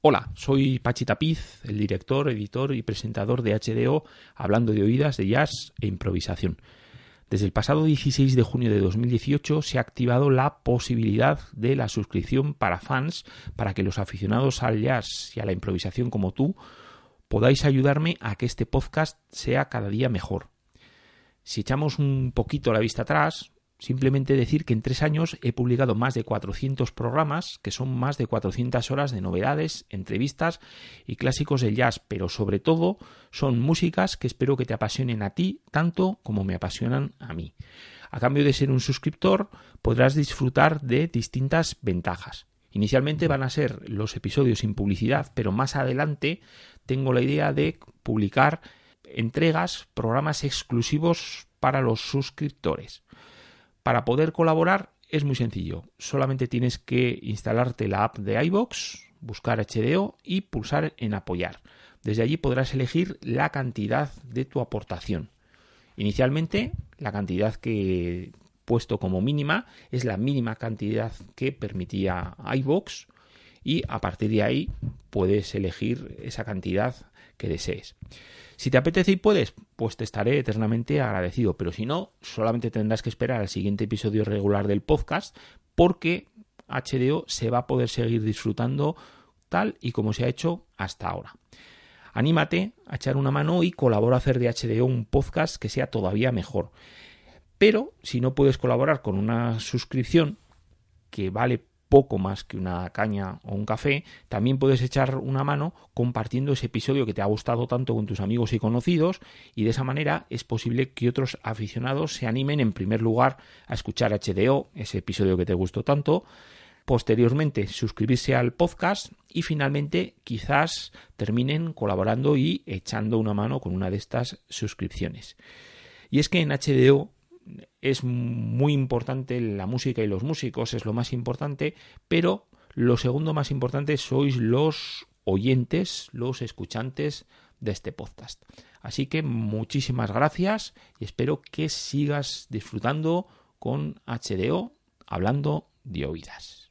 Hola, soy Pachi Tapiz, el director, editor y presentador de HDO, hablando de oídas, de jazz e improvisación. Desde el pasado 16 de junio de 2018 se ha activado la posibilidad de la suscripción para fans para que los aficionados al jazz y a la improvisación como tú podáis ayudarme a que este podcast sea cada día mejor. Si echamos un poquito la vista atrás, Simplemente decir que en tres años he publicado más de 400 programas, que son más de 400 horas de novedades, entrevistas y clásicos del jazz, pero sobre todo son músicas que espero que te apasionen a ti tanto como me apasionan a mí. A cambio de ser un suscriptor, podrás disfrutar de distintas ventajas. Inicialmente van a ser los episodios sin publicidad, pero más adelante tengo la idea de publicar entregas, programas exclusivos para los suscriptores. Para poder colaborar es muy sencillo. Solamente tienes que instalarte la app de iBox, buscar HDO y pulsar en apoyar. Desde allí podrás elegir la cantidad de tu aportación. Inicialmente, la cantidad que he puesto como mínima es la mínima cantidad que permitía iBox y a partir de ahí puedes elegir esa cantidad que desees. Si te apetece y puedes, pues te estaré eternamente agradecido, pero si no, solamente tendrás que esperar al siguiente episodio regular del podcast porque HDO se va a poder seguir disfrutando tal y como se ha hecho hasta ahora. Anímate a echar una mano y colabora a hacer de HDO un podcast que sea todavía mejor. Pero si no puedes colaborar con una suscripción que vale poco más que una caña o un café, también puedes echar una mano compartiendo ese episodio que te ha gustado tanto con tus amigos y conocidos y de esa manera es posible que otros aficionados se animen en primer lugar a escuchar HDO, ese episodio que te gustó tanto, posteriormente suscribirse al podcast y finalmente quizás terminen colaborando y echando una mano con una de estas suscripciones. Y es que en HDO es muy importante la música y los músicos, es lo más importante, pero lo segundo más importante sois los oyentes, los escuchantes de este podcast. Así que muchísimas gracias y espero que sigas disfrutando con HDO hablando de oídas.